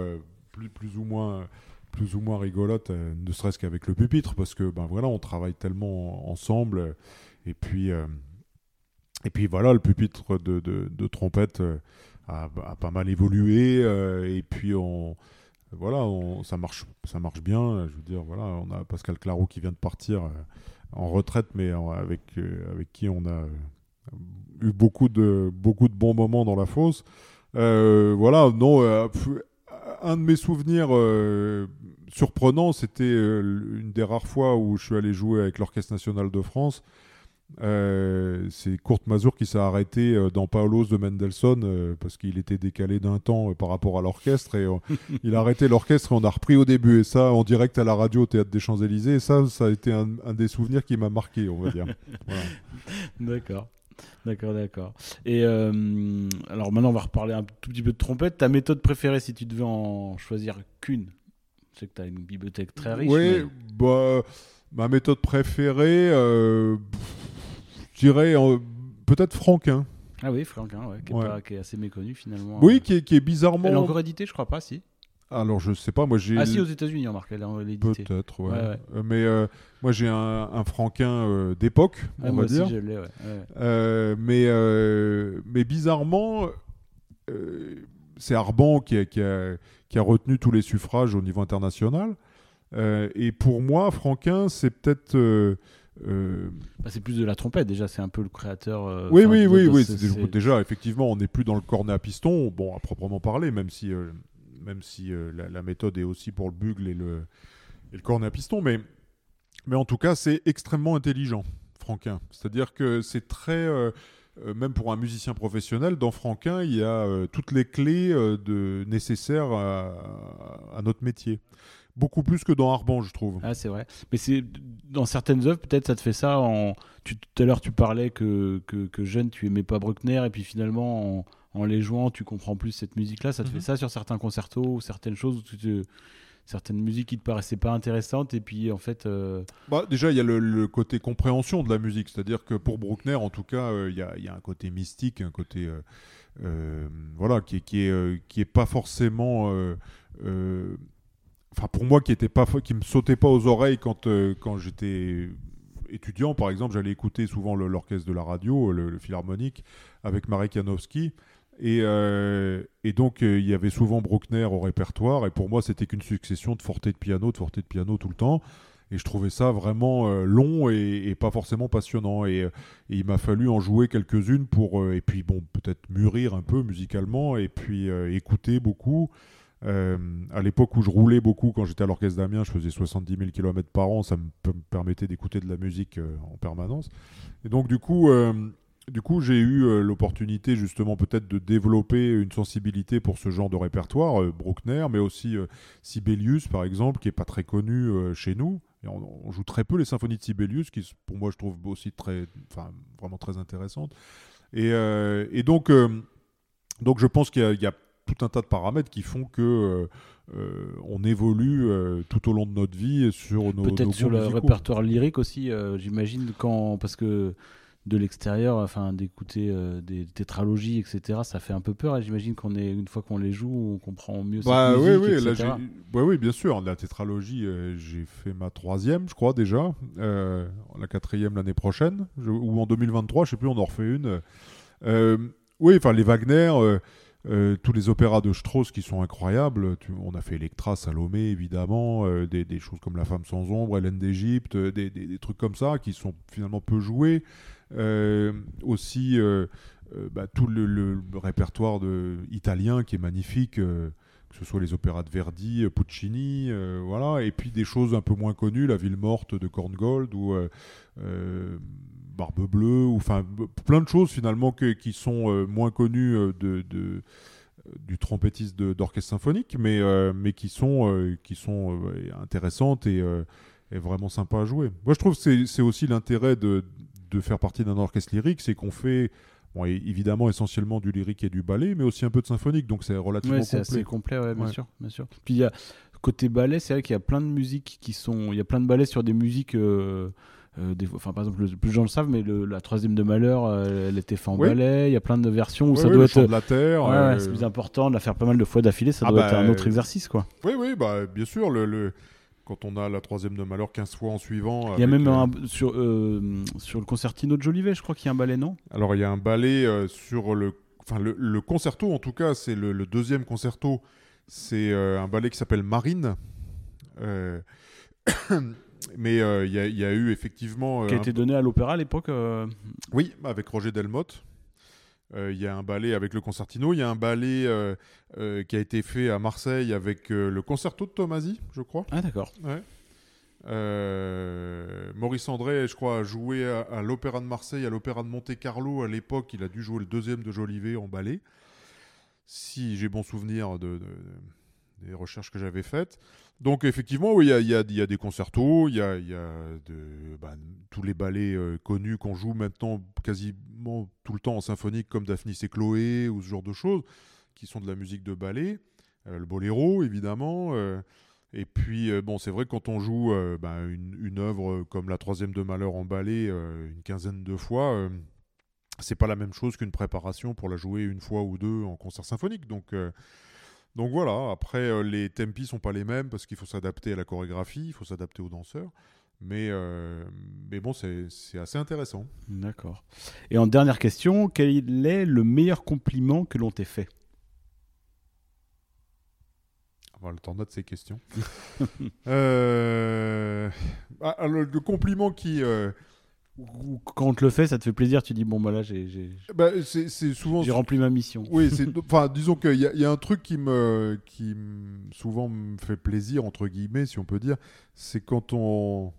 plus, plus ou moins plus ou moins rigolote, euh, ne serait-ce qu'avec le pupitre, parce que ben voilà, on travaille tellement ensemble. Et puis, euh, et puis voilà, le pupitre de, de, trompette euh, a, pas mal évolué. et puis on, voilà, ça marche, ça marche bien. Je veux dire, voilà, on a Pascal Claro qui vient de partir en retraite, mais avec avec qui on a eu beaucoup de beaucoup de bons moments dans la fosse. voilà, non un de mes souvenirs surprenants, c'était euh, une des rares fois où je suis allé jouer avec l'Orchestre national de France. Euh, c'est Kurt Mazur qui s'est arrêté dans Paolos de Mendelssohn parce qu'il était décalé d'un temps par rapport à l'orchestre et il a arrêté l'orchestre et on a repris au début et ça en direct à la radio au théâtre des Champs-Élysées et ça ça a été un, des souvenirs qui m'a marqué on va dire.
D'accord. D'accord, d'accord. Et euh, alors maintenant, on va reparler un tout petit peu de trompette. Ta méthode préférée, si tu devais en choisir qu'une? Sais que tu as une bibliothèque très riche.
Oui, bah, ma méthode préférée, euh, je dirais peut-être Franquin.
Ah oui, Franquin, ouais, qui, est assez méconnu finalement.
Oui, qui est, qui est bizarrement.
Elle est encore éditée, je crois pas, si.
Alors je sais pas, moi j'ai.
Ah si aux États-Unis, on marque
l'édité. Peut-être, ouais. Euh, mais euh, moi j'ai un, franquin euh, d'époque, on va dire.
je l'ai,
ouais. mais mais bizarrement, c'est Arban qui a, qui, a, qui a, retenu tous les suffrages au niveau international. et pour moi, Franquin, c'est peut-être.
Bah, c'est plus de la trompette déjà, c'est un peu le créateur.
oui, oui, oui, oui. Déjà, effectivement, on n'est plus dans le cornet à piston, bon, à proprement parler, même si même si euh, la, méthode est aussi pour le bugle et le, et le cornet à piston. Mais, mais en tout cas, c'est extrêmement intelligent, Franquin. C'est-à-dire que c'est très. Euh, euh, même pour un musicien professionnel, dans Franquin, il y a toutes les clés de, nécessaires à, notre métier beaucoup plus que dans Arban, je trouve.
Ah, c'est vrai. Mais c'est dans certaines œuvres, peut-être ça te fait ça. En... tout à l'heure, tu parlais que, que, que, jeune, tu aimais pas Bruckner, et puis finalement, en, en les jouant, tu comprends plus cette musique-là. Ça te fait mhm. ça sur certains concertos ou certaines choses certaines musiques qui te paraissaient pas intéressantes et puis en fait euh,
bah, déjà il y a le, côté compréhension de la musique c'est à dire que pour Bruckner en tout cas euh, il y, a, un côté mystique un côté euh, voilà qui, qui est qui est pas forcément enfin pour moi qui était pas, qui me sautait pas aux oreilles quand quand j'étais étudiant, par exemple, j'allais écouter souvent l'orchestre de la radio, le, philharmonique, avec Marek Janowski. Et, et, donc, il y avait souvent Bruckner au répertoire. Et pour moi, c'était qu'une succession de forte de piano, de forte de piano tout le temps. Et je trouvais ça vraiment euh, long et, pas forcément passionnant. Et, euh, il m'a fallu en jouer quelques-unes pour, euh, et puis bon, peut-être mûrir un peu musicalement et puis écouter beaucoup. à l'époque où je roulais beaucoup, quand j'étais à l'orchestre d'Amiens, je faisais 70 000 km par an, ça me, permettait d'écouter de la musique en permanence. Et donc du coup, du coup, j'ai eu l'opportunité justement peut-être de développer une sensibilité pour ce genre de répertoire, Bruckner, mais aussi Sibelius par exemple, qui est pas très connu chez nous, on, joue très peu les symphonies de Sibelius, qui pour moi je trouve aussi très, enfin, vraiment très intéressantes. Et, euh, donc, euh, donc je pense qu'il y, a tout un tas de paramètres qui font que euh, on évolue tout au long de notre vie sur nos
peut-être sur le répertoire lyrique aussi. J'imagine quand parce que de l'extérieur, enfin d'écouter euh, des tétralogies, etc. Ça fait un peu peur. J'imagine qu'on est une fois qu'on les joue, on comprend mieux.
Bah cette oui, oui, là, oui, bien sûr. La tétralogie, euh, j'ai fait ma troisième, je crois déjà. Euh, la quatrième l'année prochaine, ou en 2023, je sais plus. On en refait une. oui, enfin les Wagner. tous les opéras de Strauss qui sont incroyables. on a fait Electra, Salomé, évidemment, des, choses comme La femme sans ombre, Hélène d'Égypte, des, des, trucs comme ça qui sont finalement peu joués. Euh, aussi euh, euh, bah, tout le, répertoire de, italien qui est magnifique que ce soit les opéras de Verdi, Puccini, voilà, et puis des choses un peu moins connues, La Ville morte de Korngold ou Barbe Bleue, enfin plein de choses finalement qui sont moins connues de, du trompettiste d'orchestre symphonique, mais, mais qui sont, qui sont intéressantes et, et, vraiment sympas à jouer. Moi je trouve que c'est aussi l'intérêt de, de faire partie d'un orchestre lyrique, c'est qu'on fait bon, évidemment essentiellement du lyrique et du ballet, mais aussi un peu de symphonique, donc c'est relativement
complet. C'est assez complet, ouais, bien sûr, bien sûr. Puis il y a côté ballet, c'est vrai qu'il y a plein de musiques qui sont, il y a plein de ballets sur des musiques. Euh, euh, des, enfin, par exemple, plus de gens le savent, mais la troisième de Malheur, euh, elle était faite en ballet. Il y a plein de versions où ça doit être.
de la terre.
c'est plus important de la faire pas mal de fois d'affilée. Ça ah doit être bah, un autre exercice, quoi.
Oui, oui, bah bien sûr. le quand on a la troisième de Malheur 15 fois en suivant.
Il y a même un, sur, euh, sur le concertino de Jolivet, je crois qu'il y a un ballet, non?
Alors il y a un ballet euh, sur le, enfin le, concerto en tout cas, c'est le, deuxième concerto, c'est euh, un ballet qui s'appelle Marine. mais il y, y, a eu effectivement.
qui a été donné à l'opéra à l'époque.
Oui, avec Roger Delmotte. Euh, il y a un ballet avec le concertino, il y a un ballet euh, euh, qui a été fait à Marseille avec le concerto de Tomasi, je crois.
Ah d'accord.
Maurice André, je crois, a joué à, l'Opéra de Marseille, à l'Opéra de Monte Carlo à l'époque. Il a dû jouer le deuxième de Jolivet en ballet, si j'ai bon souvenir de, des recherches que j'avais faites. Donc effectivement, oui, il y, a, des concertos, il y a, bah, tous les ballets euh, connus qu'on joue maintenant quasiment tout le temps en symphonique, comme Daphnis et Chloé, ou ce genre de choses, qui sont de la musique de ballet. Euh, le boléro, évidemment. Euh, et puis, bon, c'est vrai que quand on joue bah, une, une, œuvre comme La Troisième de Malheur en ballet une quinzaine de fois, c'est pas la même chose qu'une préparation pour la jouer une fois ou deux en concert symphonique. Donc donc voilà, après euh, les tempi sont pas les mêmes parce qu'il faut s'adapter à la chorégraphie, il faut s'adapter aux danseurs. Mais, euh, mais bon, c'est assez intéressant.
D'accord. Et en dernière question, quel est le meilleur compliment que l'on t'ait fait?
On va le temps de ces questions. euh... Ah, le, compliment qui, euh,
quand on te le fait, ça te fait plaisir, tu dis bon bah là j'ai
bah, c'est souvent
j'ai rempli ma mission.
Oui, enfin disons qu'il y, y, a un truc qui me qui souvent me fait plaisir entre guillemets si on peut dire, c'est quand on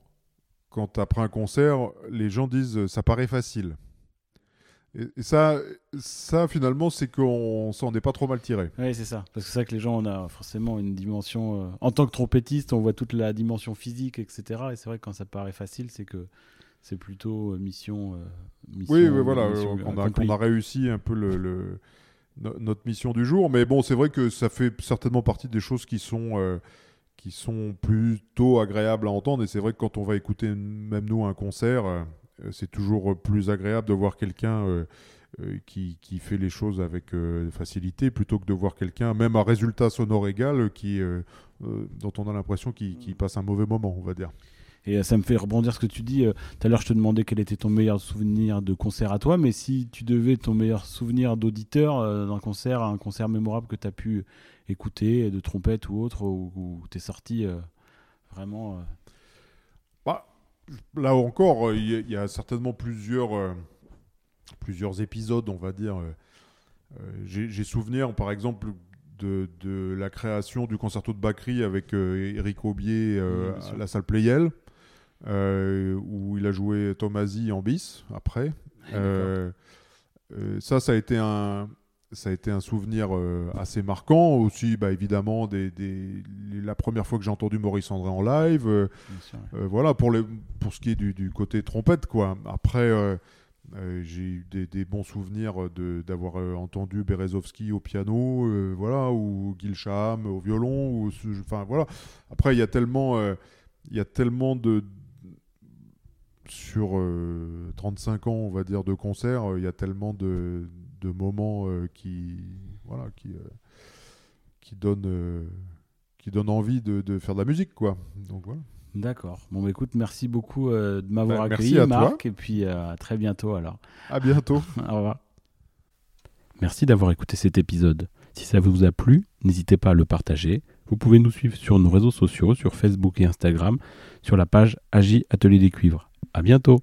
quand après un concert, les gens disent ça paraît facile. Et, ça, ça finalement, c'est qu'on s'en est pas trop mal tiré.
Oui, c'est ça. Parce que c'est vrai que les gens, on a forcément une dimension. Euh, en tant que trompettiste, on voit toute la dimension physique, etc. Et c'est vrai que quand ça paraît facile, c'est que c'est plutôt euh, mission, euh,
mission, Oui, voilà, on, a, a, réussi un peu le, notre mission du jour. Mais bon, c'est vrai que ça fait certainement partie des choses qui sont, euh, qui sont plutôt agréables à entendre. Et c'est vrai que quand on va écouter même nous un concert, c'est toujours plus agréable de voir quelqu'un qui, qui, fait les choses avec facilité plutôt que de voir quelqu'un, même à résultat sonore égal, qui, dont on a l'impression qu'il mm. passe un mauvais moment, on va dire.
Et ça me fait rebondir ce que tu dis. Tout à l'heure, je te demandais quel était ton meilleur souvenir de concert à toi, mais si tu devais ton meilleur souvenir d'auditeur d'un concert, un concert mémorable que tu as pu écouter, de trompette ou autre, où, tu es sorti vraiment.
Bah, là encore, il y, a certainement plusieurs, plusieurs épisodes, on va dire. J'ai souvenir, par exemple, de, de, la création du concerto de Bakri avec Eric Aubier à la salle Playel. Euh, où il a joué Tomasi en bis après. Euh, euh, ça, ça a été un, ça a été un souvenir assez marquant. Aussi bah, évidemment des, des, la première fois que j'ai entendu Maurice André en live voilà pour, les, pour ce qui est du, du côté trompette quoi. Après j'ai eu des, des, bons souvenirs d'avoir entendu Berezovski au piano voilà ou Gilsham au violon ou enfin voilà. Après il y a tellement il y a tellement de, sur 35 euh, ans, on va dire, de concert, euh, il y a tellement de, de moments euh, qui, voilà, qui, qui, donnent, qui donnent envie de, de, faire de la musique, quoi. Donc voilà.
D'accord. Bon, bah, écoute, merci beaucoup de m'avoir bah, accueilli, Marc, et puis à très bientôt alors.
À bientôt.
Au revoir.
Merci d'avoir écouté cet épisode. Si ça vous a plu, n'hésitez pas à le partager. Vous pouvez nous suivre sur nos réseaux sociaux, sur Facebook et Instagram, sur la page Agi Atelier des Cuivres. À bientôt